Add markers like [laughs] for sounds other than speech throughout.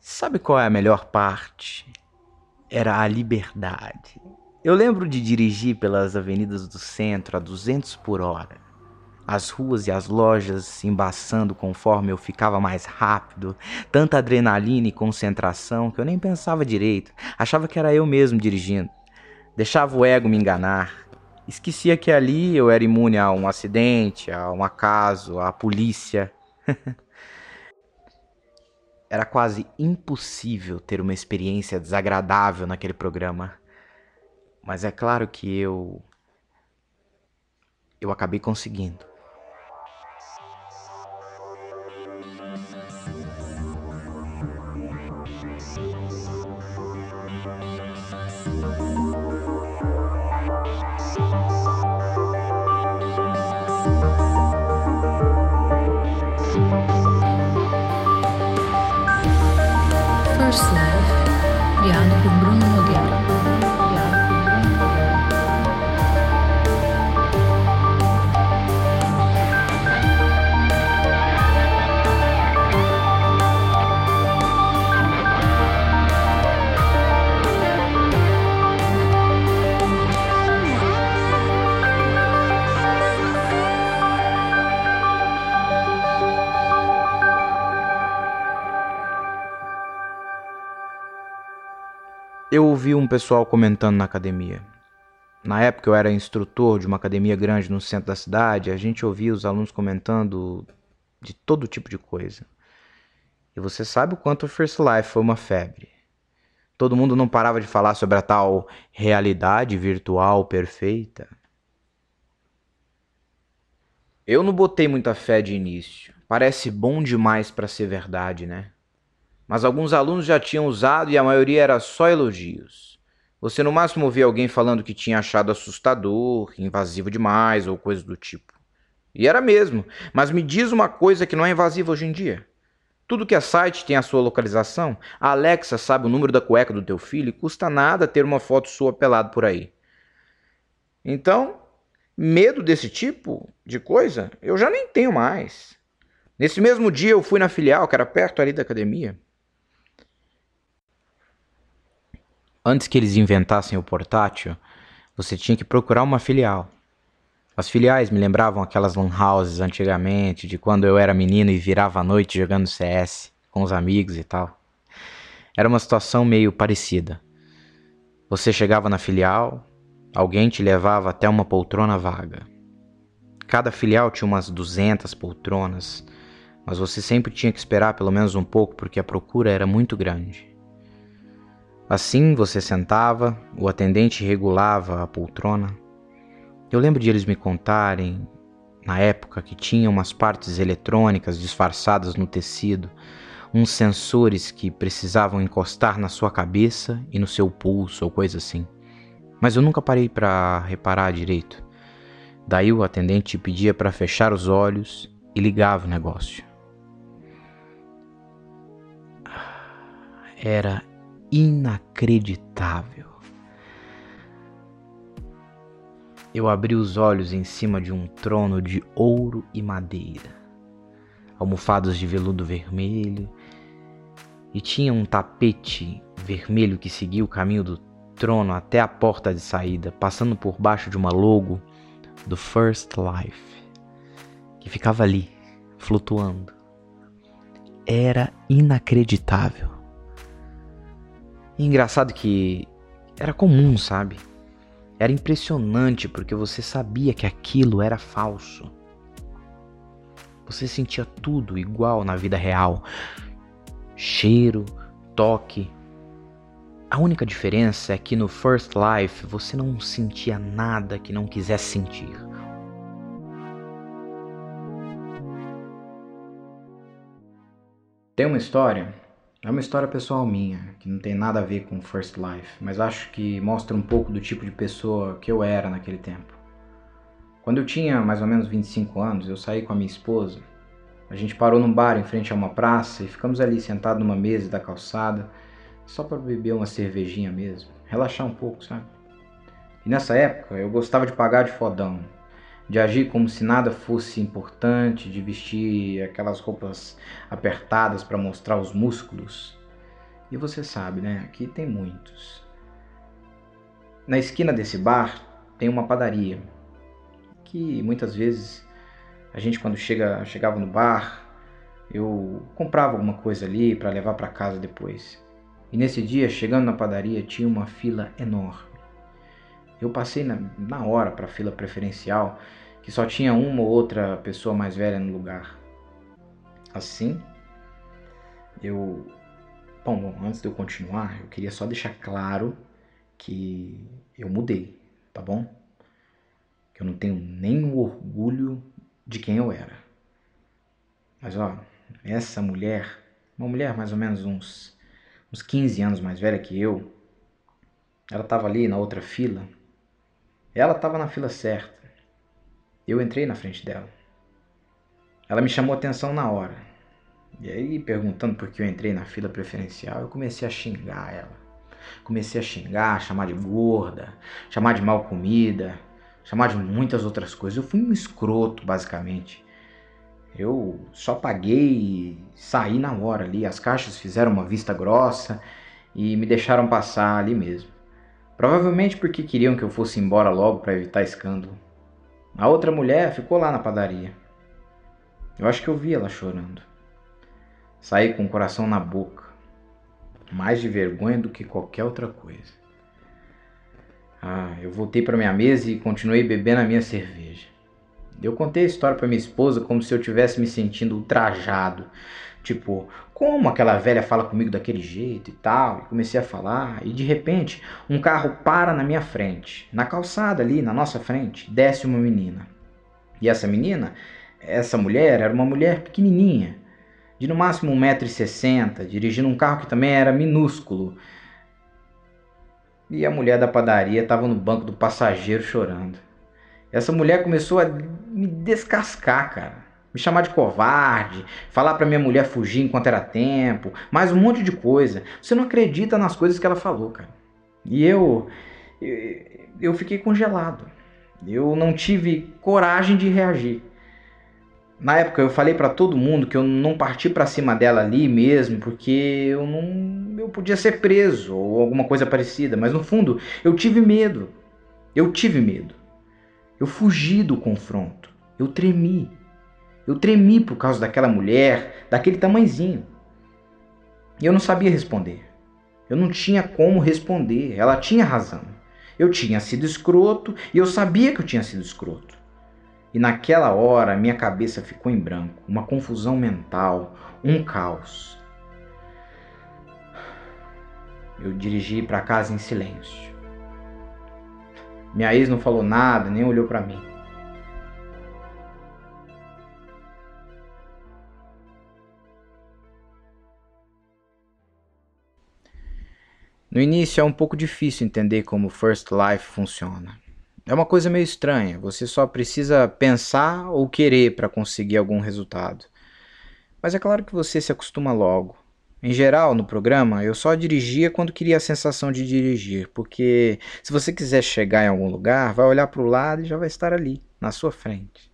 Sabe qual é a melhor parte? Era a liberdade. Eu lembro de dirigir pelas avenidas do centro a 200 por hora. As ruas e as lojas se embaçando conforme eu ficava mais rápido, tanta adrenalina e concentração que eu nem pensava direito, achava que era eu mesmo dirigindo. Deixava o ego me enganar. Esquecia que ali eu era imune a um acidente, a um acaso, à polícia. [laughs] era quase impossível ter uma experiência desagradável naquele programa. Mas é claro que eu. Eu acabei conseguindo. first life, Diana Bruno Eu ouvi um pessoal comentando na academia. Na época eu era instrutor de uma academia grande no centro da cidade, a gente ouvia os alunos comentando de todo tipo de coisa. E você sabe o quanto o First Life foi uma febre. Todo mundo não parava de falar sobre a tal realidade virtual perfeita. Eu não botei muita fé de início. Parece bom demais para ser verdade, né? Mas alguns alunos já tinham usado e a maioria era só elogios. Você no máximo ouvia alguém falando que tinha achado assustador, invasivo demais ou coisa do tipo. E era mesmo, mas me diz uma coisa que não é invasiva hoje em dia. Tudo que é site tem a sua localização. A Alexa sabe o número da cueca do teu filho e custa nada ter uma foto sua pelado por aí. Então, medo desse tipo de coisa eu já nem tenho mais. Nesse mesmo dia eu fui na filial, que era perto ali da academia. Antes que eles inventassem o portátil, você tinha que procurar uma filial. As filiais me lembravam aquelas lan houses antigamente, de quando eu era menino e virava à noite jogando CS com os amigos e tal. Era uma situação meio parecida. Você chegava na filial, alguém te levava até uma poltrona vaga. Cada filial tinha umas 200 poltronas, mas você sempre tinha que esperar pelo menos um pouco porque a procura era muito grande. Assim você sentava, o atendente regulava a poltrona. Eu lembro de eles me contarem, na época, que tinha umas partes eletrônicas disfarçadas no tecido, uns sensores que precisavam encostar na sua cabeça e no seu pulso ou coisa assim. Mas eu nunca parei para reparar direito. Daí o atendente pedia para fechar os olhos e ligava o negócio. Era inacreditável. Eu abri os olhos em cima de um trono de ouro e madeira, almofadas de veludo vermelho, e tinha um tapete vermelho que seguia o caminho do trono até a porta de saída, passando por baixo de uma logo do First Life, que ficava ali, flutuando. Era inacreditável. E engraçado que era comum, sabe? Era impressionante porque você sabia que aquilo era falso. Você sentia tudo igual na vida real: cheiro, toque. A única diferença é que no First Life você não sentia nada que não quisesse sentir. Tem uma história é uma história pessoal minha, que não tem nada a ver com First Life, mas acho que mostra um pouco do tipo de pessoa que eu era naquele tempo. Quando eu tinha mais ou menos 25 anos, eu saí com a minha esposa. A gente parou num bar em frente a uma praça e ficamos ali sentados numa mesa da calçada, só para beber uma cervejinha mesmo, relaxar um pouco, sabe? E nessa época eu gostava de pagar de fodão, de agir como se nada fosse importante, de vestir aquelas roupas apertadas para mostrar os músculos. E você sabe, né? Aqui tem muitos. Na esquina desse bar tem uma padaria que muitas vezes a gente quando chega, chegava no bar, eu comprava alguma coisa ali para levar para casa depois. E nesse dia, chegando na padaria, tinha uma fila enorme. Eu passei na, na hora para a fila preferencial, que só tinha uma ou outra pessoa mais velha no lugar. Assim, eu. Bom, bom, antes de eu continuar, eu queria só deixar claro que eu mudei, tá bom? Que eu não tenho nem orgulho de quem eu era. Mas ó, essa mulher, uma mulher mais ou menos uns, uns 15 anos mais velha que eu, ela estava ali na outra fila. Ela estava na fila certa. Eu entrei na frente dela. Ela me chamou atenção na hora. E aí, perguntando por que eu entrei na fila preferencial, eu comecei a xingar ela. Comecei a xingar, chamar de gorda, chamar de mal comida, chamar de muitas outras coisas. Eu fui um escroto, basicamente. Eu só paguei e saí na hora ali. As caixas fizeram uma vista grossa e me deixaram passar ali mesmo. Provavelmente porque queriam que eu fosse embora logo para evitar escândalo. A outra mulher ficou lá na padaria. Eu acho que eu vi ela chorando. Saí com o coração na boca, mais de vergonha do que qualquer outra coisa. Ah, eu voltei para minha mesa e continuei bebendo a minha cerveja. Eu contei a história para minha esposa como se eu tivesse me sentindo ultrajado. Tipo, como aquela velha fala comigo daquele jeito e tal? E comecei a falar e de repente um carro para na minha frente, na calçada ali, na nossa frente, desce uma menina. E essa menina, essa mulher, era uma mulher pequenininha, de no máximo 1,60m, dirigindo um carro que também era minúsculo. E a mulher da padaria estava no banco do passageiro chorando. Essa mulher começou a me descascar, cara. Me chamar de covarde, falar para minha mulher fugir enquanto era tempo, mais um monte de coisa. Você não acredita nas coisas que ela falou, cara. E eu eu fiquei congelado. Eu não tive coragem de reagir. Na época eu falei para todo mundo que eu não parti para cima dela ali mesmo, porque eu não eu podia ser preso ou alguma coisa parecida, mas no fundo eu tive medo. Eu tive medo. Eu fugi do confronto. Eu tremi. Eu tremi por causa daquela mulher, daquele tamanzinho. E eu não sabia responder. Eu não tinha como responder. Ela tinha razão. Eu tinha sido escroto e eu sabia que eu tinha sido escroto. E naquela hora minha cabeça ficou em branco, uma confusão mental, um caos. Eu dirigi para casa em silêncio. Minha ex não falou nada, nem olhou para mim. No início é um pouco difícil entender como First Life funciona. É uma coisa meio estranha, você só precisa pensar ou querer para conseguir algum resultado. Mas é claro que você se acostuma logo. Em geral, no programa, eu só dirigia quando queria a sensação de dirigir, porque se você quiser chegar em algum lugar, vai olhar para o lado e já vai estar ali, na sua frente.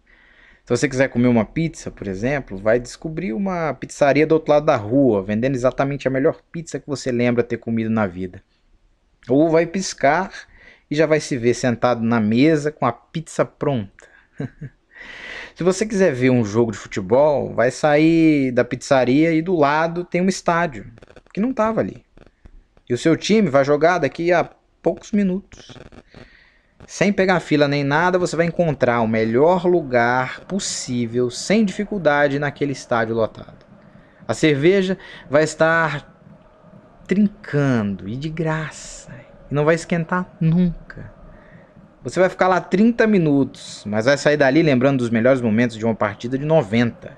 Se você quiser comer uma pizza, por exemplo, vai descobrir uma pizzaria do outro lado da rua, vendendo exatamente a melhor pizza que você lembra ter comido na vida. Ou vai piscar e já vai se ver sentado na mesa com a pizza pronta. [laughs] Se você quiser ver um jogo de futebol, vai sair da pizzaria e do lado tem um estádio, que não estava ali. E o seu time vai jogar daqui a poucos minutos. Sem pegar fila nem nada, você vai encontrar o melhor lugar possível, sem dificuldade, naquele estádio lotado. A cerveja vai estar trincando e de graça. E não vai esquentar nunca. Você vai ficar lá 30 minutos, mas vai sair dali lembrando dos melhores momentos de uma partida de 90.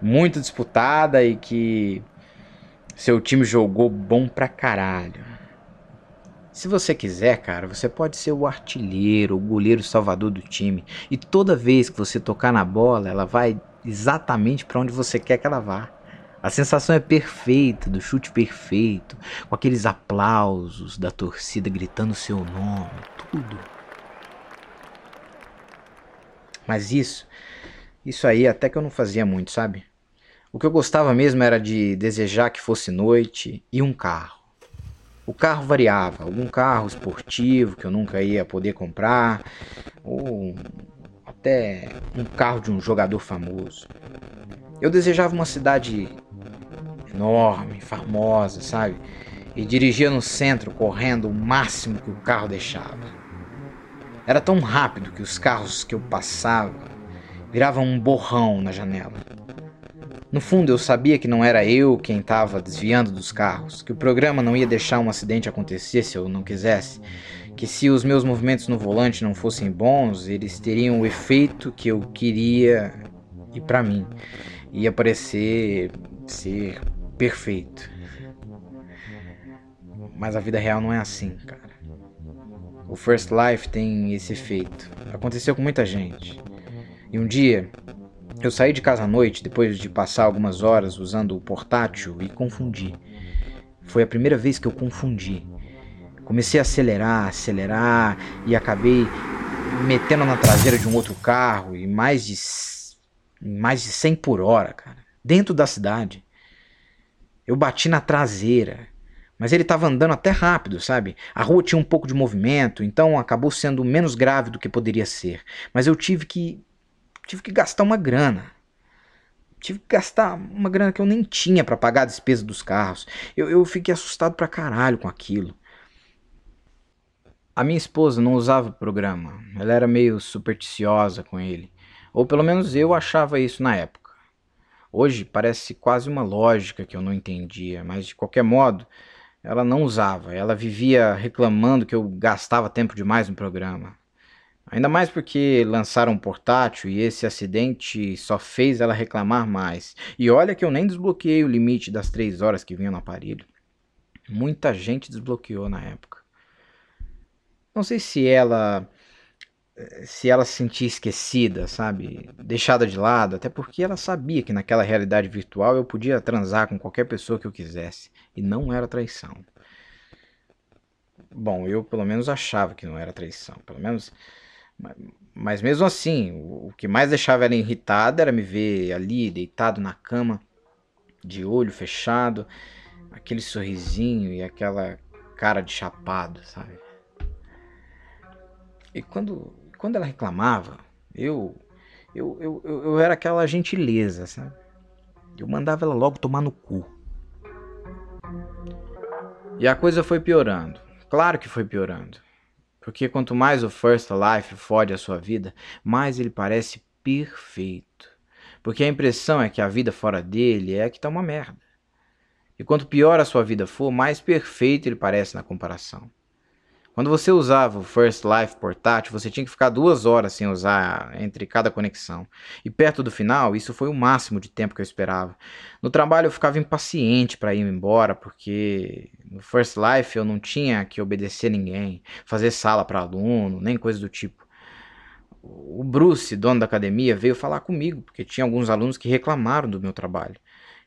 Muito disputada e que seu time jogou bom pra caralho. Se você quiser, cara, você pode ser o artilheiro, o goleiro salvador do time. E toda vez que você tocar na bola, ela vai exatamente para onde você quer que ela vá. A sensação é perfeita, do chute perfeito, com aqueles aplausos da torcida gritando seu nome, tudo. Mas isso, isso aí até que eu não fazia muito, sabe? O que eu gostava mesmo era de desejar que fosse noite e um carro. O carro variava, algum carro esportivo que eu nunca ia poder comprar, ou até um carro de um jogador famoso. Eu desejava uma cidade enorme, famosa, sabe? E dirigia no centro correndo o máximo que o carro deixava. Era tão rápido que os carros que eu passava viravam um borrão na janela. No fundo, eu sabia que não era eu quem estava desviando dos carros, que o programa não ia deixar um acidente acontecer se eu não quisesse, que se os meus movimentos no volante não fossem bons, eles teriam o efeito que eu queria e para mim ia parecer ser perfeito. Mas a vida real não é assim, cara. O First Life tem esse efeito. Aconteceu com muita gente. E um dia eu saí de casa à noite depois de passar algumas horas usando o portátil e confundi. Foi a primeira vez que eu confundi. Comecei a acelerar, acelerar e acabei metendo na traseira de um outro carro e mais de mais de 100 por hora, cara, dentro da cidade. Eu bati na traseira, mas ele estava andando até rápido, sabe? A rua tinha um pouco de movimento, então acabou sendo menos grave do que poderia ser. Mas eu tive que tive que gastar uma grana. Tive que gastar uma grana que eu nem tinha para pagar a despesa dos carros. Eu, eu fiquei assustado pra caralho com aquilo. A minha esposa não usava o programa. Ela era meio supersticiosa com ele. Ou pelo menos eu achava isso na época. Hoje parece quase uma lógica que eu não entendia, mas de qualquer modo, ela não usava. Ela vivia reclamando que eu gastava tempo demais no programa. Ainda mais porque lançaram um portátil e esse acidente só fez ela reclamar mais. E olha que eu nem desbloqueei o limite das três horas que vinha no aparelho. Muita gente desbloqueou na época. Não sei se ela se ela se sentia esquecida, sabe? Deixada de lado, até porque ela sabia que naquela realidade virtual eu podia transar com qualquer pessoa que eu quisesse e não era traição. Bom, eu pelo menos achava que não era traição, pelo menos mas mesmo assim, o que mais deixava ela irritada era me ver ali, deitado na cama, de olho fechado, aquele sorrisinho e aquela cara de chapado, sabe? E quando, quando ela reclamava, eu, eu, eu, eu era aquela gentileza, sabe? Eu mandava ela logo tomar no cu. E a coisa foi piorando. Claro que foi piorando. Porque quanto mais o First Life fode a sua vida, mais ele parece perfeito. Porque a impressão é que a vida fora dele é que tá uma merda. E quanto pior a sua vida for, mais perfeito ele parece na comparação. Quando você usava o First Life portátil, você tinha que ficar duas horas sem usar entre cada conexão. E perto do final, isso foi o máximo de tempo que eu esperava. No trabalho eu ficava impaciente para ir embora, porque no First Life eu não tinha que obedecer ninguém, fazer sala para aluno, nem coisa do tipo. O Bruce, dono da academia, veio falar comigo, porque tinha alguns alunos que reclamaram do meu trabalho.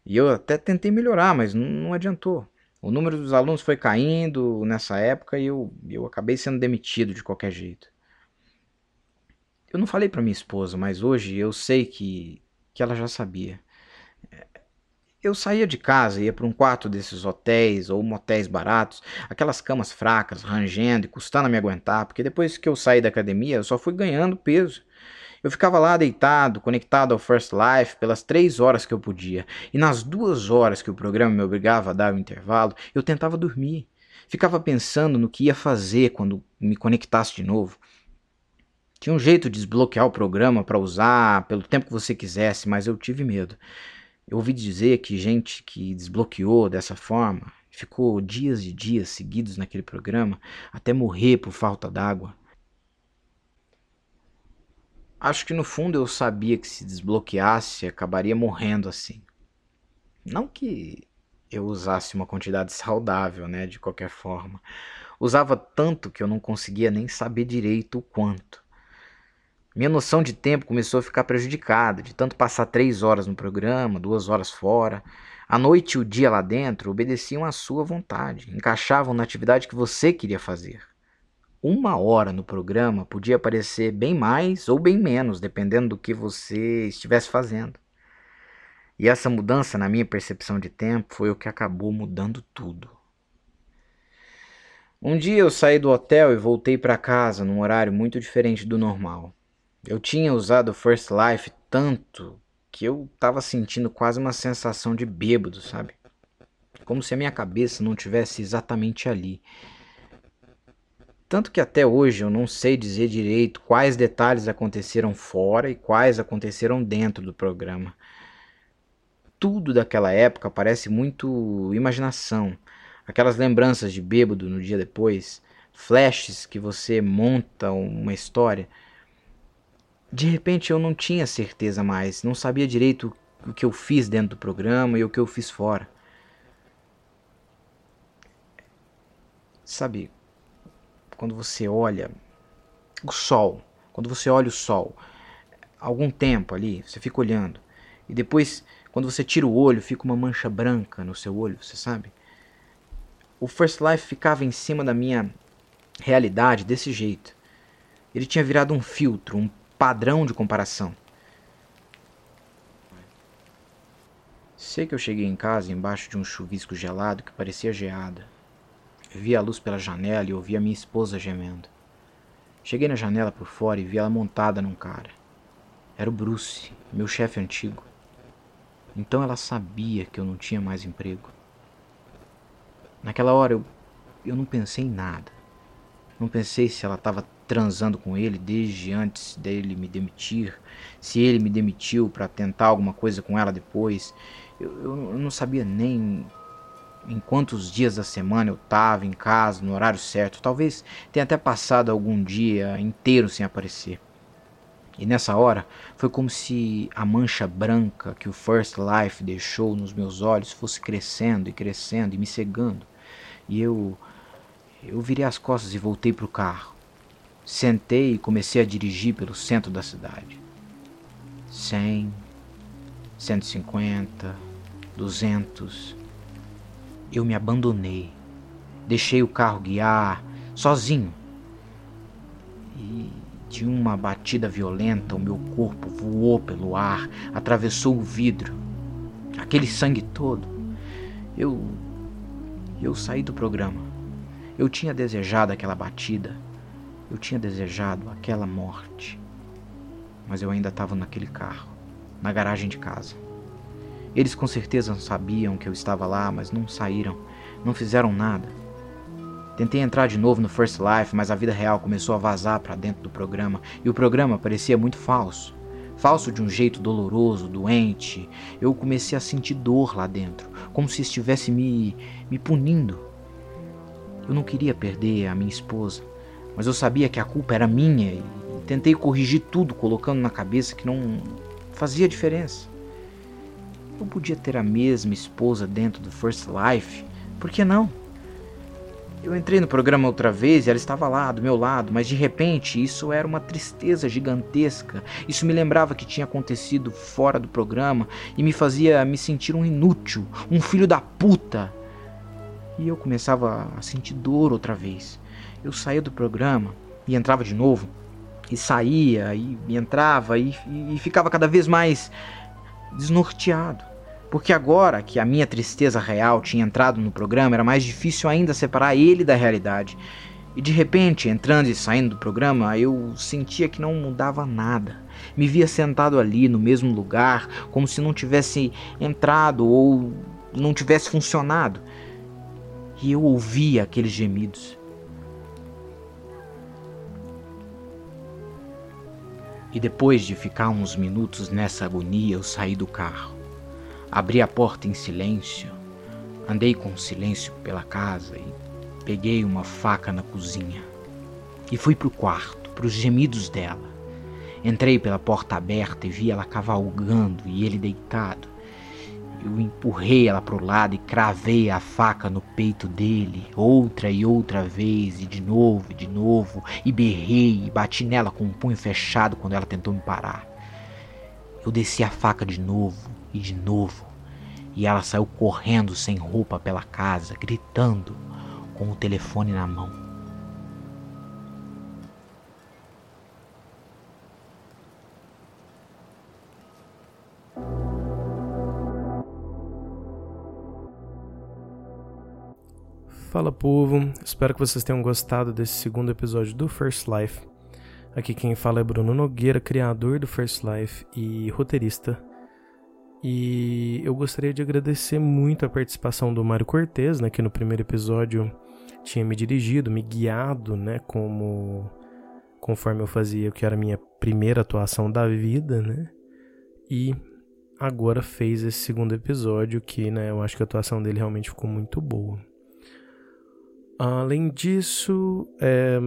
E eu até tentei melhorar, mas não, não adiantou. O número dos alunos foi caindo nessa época e eu, eu acabei sendo demitido de qualquer jeito. Eu não falei para minha esposa, mas hoje eu sei que, que ela já sabia. Eu saía de casa, ia para um quarto desses hotéis ou motéis baratos, aquelas camas fracas, rangendo e custando a me aguentar, porque depois que eu saí da academia eu só fui ganhando peso. Eu ficava lá deitado, conectado ao First Life pelas três horas que eu podia. E nas duas horas que o programa me obrigava a dar o intervalo, eu tentava dormir. Ficava pensando no que ia fazer quando me conectasse de novo. Tinha um jeito de desbloquear o programa para usar pelo tempo que você quisesse, mas eu tive medo. Eu ouvi dizer que gente que desbloqueou dessa forma ficou dias e dias seguidos naquele programa até morrer por falta d'água. Acho que no fundo eu sabia que se desbloqueasse acabaria morrendo assim. Não que eu usasse uma quantidade [laughs] saudável, né, de qualquer forma. Usava tanto que eu não conseguia nem saber direito o quanto. Minha noção de tempo começou a ficar prejudicada, de tanto passar três horas no programa, duas horas fora. A noite e o dia lá dentro obedeciam à sua vontade, encaixavam na atividade que você queria fazer uma hora no programa podia parecer bem mais ou bem menos, dependendo do que você estivesse fazendo. E essa mudança na minha percepção de tempo foi o que acabou mudando tudo. Um dia eu saí do hotel e voltei para casa num horário muito diferente do normal. Eu tinha usado First Life tanto que eu estava sentindo quase uma sensação de bêbado, sabe? Como se a minha cabeça não tivesse exatamente ali. Tanto que até hoje eu não sei dizer direito quais detalhes aconteceram fora e quais aconteceram dentro do programa. Tudo daquela época parece muito imaginação. Aquelas lembranças de bêbado no dia depois, flashes que você monta uma história. De repente eu não tinha certeza mais, não sabia direito o que eu fiz dentro do programa e o que eu fiz fora. Sabe, quando você olha o sol, quando você olha o sol, algum tempo ali, você fica olhando, e depois, quando você tira o olho, fica uma mancha branca no seu olho, você sabe? O First Life ficava em cima da minha realidade desse jeito. Ele tinha virado um filtro, um padrão de comparação. Sei que eu cheguei em casa embaixo de um chuvisco gelado que parecia geada. Vi a luz pela janela e ouvi a minha esposa gemendo. Cheguei na janela por fora e vi ela montada num cara. Era o Bruce, meu chefe antigo. Então ela sabia que eu não tinha mais emprego. Naquela hora eu, eu não pensei em nada. Não pensei se ela estava transando com ele desde antes dele me demitir, se ele me demitiu para tentar alguma coisa com ela depois. Eu, eu, eu não sabia nem em quantos dias da semana eu estava em casa, no horário certo. Talvez tenha até passado algum dia inteiro sem aparecer. E nessa hora foi como se a mancha branca que o First Life deixou nos meus olhos fosse crescendo e crescendo e me cegando. E eu eu virei as costas e voltei para o carro. Sentei e comecei a dirigir pelo centro da cidade. 100, 150, 200, eu me abandonei. Deixei o carro guiar sozinho. E de uma batida violenta, o meu corpo voou pelo ar, atravessou o vidro. Aquele sangue todo. Eu. Eu saí do programa. Eu tinha desejado aquela batida. Eu tinha desejado aquela morte. Mas eu ainda estava naquele carro, na garagem de casa. Eles com certeza sabiam que eu estava lá, mas não saíram, não fizeram nada. Tentei entrar de novo no First Life, mas a vida real começou a vazar para dentro do programa e o programa parecia muito falso. Falso de um jeito doloroso, doente. Eu comecei a sentir dor lá dentro, como se estivesse me, me punindo. Eu não queria perder a minha esposa, mas eu sabia que a culpa era minha e tentei corrigir tudo, colocando na cabeça que não fazia diferença. Eu podia ter a mesma esposa dentro do First Life, por que não? Eu entrei no programa outra vez e ela estava lá, do meu lado, mas de repente isso era uma tristeza gigantesca. Isso me lembrava que tinha acontecido fora do programa e me fazia me sentir um inútil, um filho da puta. E eu começava a sentir dor outra vez. Eu saía do programa e entrava de novo, e saía e entrava e, e ficava cada vez mais desnorteado. Porque agora que a minha tristeza real tinha entrado no programa, era mais difícil ainda separar ele da realidade. E de repente, entrando e saindo do programa, eu sentia que não mudava nada. Me via sentado ali no mesmo lugar, como se não tivesse entrado ou não tivesse funcionado. E eu ouvia aqueles gemidos. E depois de ficar uns minutos nessa agonia, eu saí do carro. Abri a porta em silêncio, andei com silêncio pela casa e peguei uma faca na cozinha. E fui pro quarto, pros gemidos dela. Entrei pela porta aberta e vi ela cavalgando e ele deitado. Eu empurrei ela pro lado e cravei a faca no peito dele, outra e outra vez, e de novo, e de novo, e berrei e bati nela com o um punho fechado quando ela tentou me parar. Eu desci a faca de novo e de novo, e ela saiu correndo sem roupa pela casa, gritando, com o telefone na mão. Fala povo, espero que vocês tenham gostado desse segundo episódio do First Life. Aqui quem fala é Bruno Nogueira, criador do First Life e roteirista. E eu gostaria de agradecer muito a participação do Mário Cortez, né, que no primeiro episódio tinha me dirigido, me guiado, né, como conforme eu fazia que era a minha primeira atuação da vida, né? E agora fez esse segundo episódio que, né, eu acho que a atuação dele realmente ficou muito boa. Além disso, é,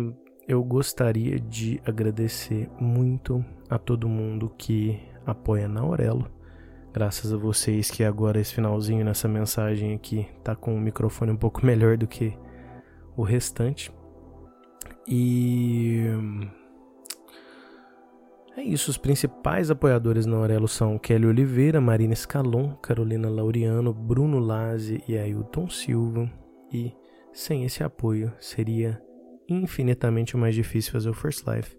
eu gostaria de agradecer muito a todo mundo que apoia na Aurelo. Graças a vocês que agora esse finalzinho nessa mensagem aqui tá com o microfone um pouco [laughs] melhor do que o restante. E é isso, os principais apoiadores na Aurelo são Kelly Oliveira, Marina Escalon, Carolina Laureano, Bruno Lazzi e Ailton Silva. E sem esse apoio seria infinitamente mais difícil fazer o First Life.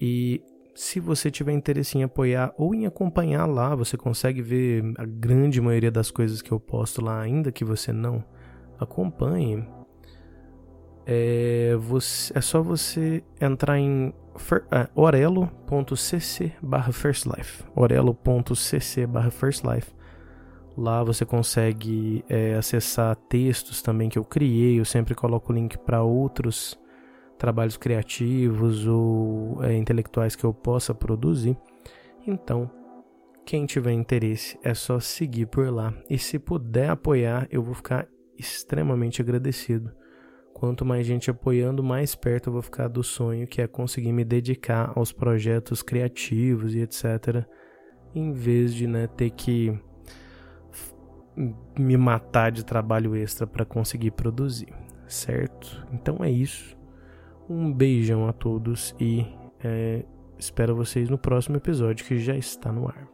E se você tiver interesse em apoiar ou em acompanhar lá, você consegue ver a grande maioria das coisas que eu posto lá, ainda que você não acompanhe é, você, é só você entrar em uh, orelo.cc lá você consegue é, acessar textos também que eu criei eu sempre coloco o link para outros trabalhos criativos ou é, intelectuais que eu possa produzir então quem tiver interesse é só seguir por lá e se puder apoiar eu vou ficar extremamente agradecido Quanto mais gente apoiando, mais perto eu vou ficar do sonho que é conseguir me dedicar aos projetos criativos e etc. Em vez de né, ter que me matar de trabalho extra para conseguir produzir, certo? Então é isso. Um beijão a todos e é, espero vocês no próximo episódio que já está no ar.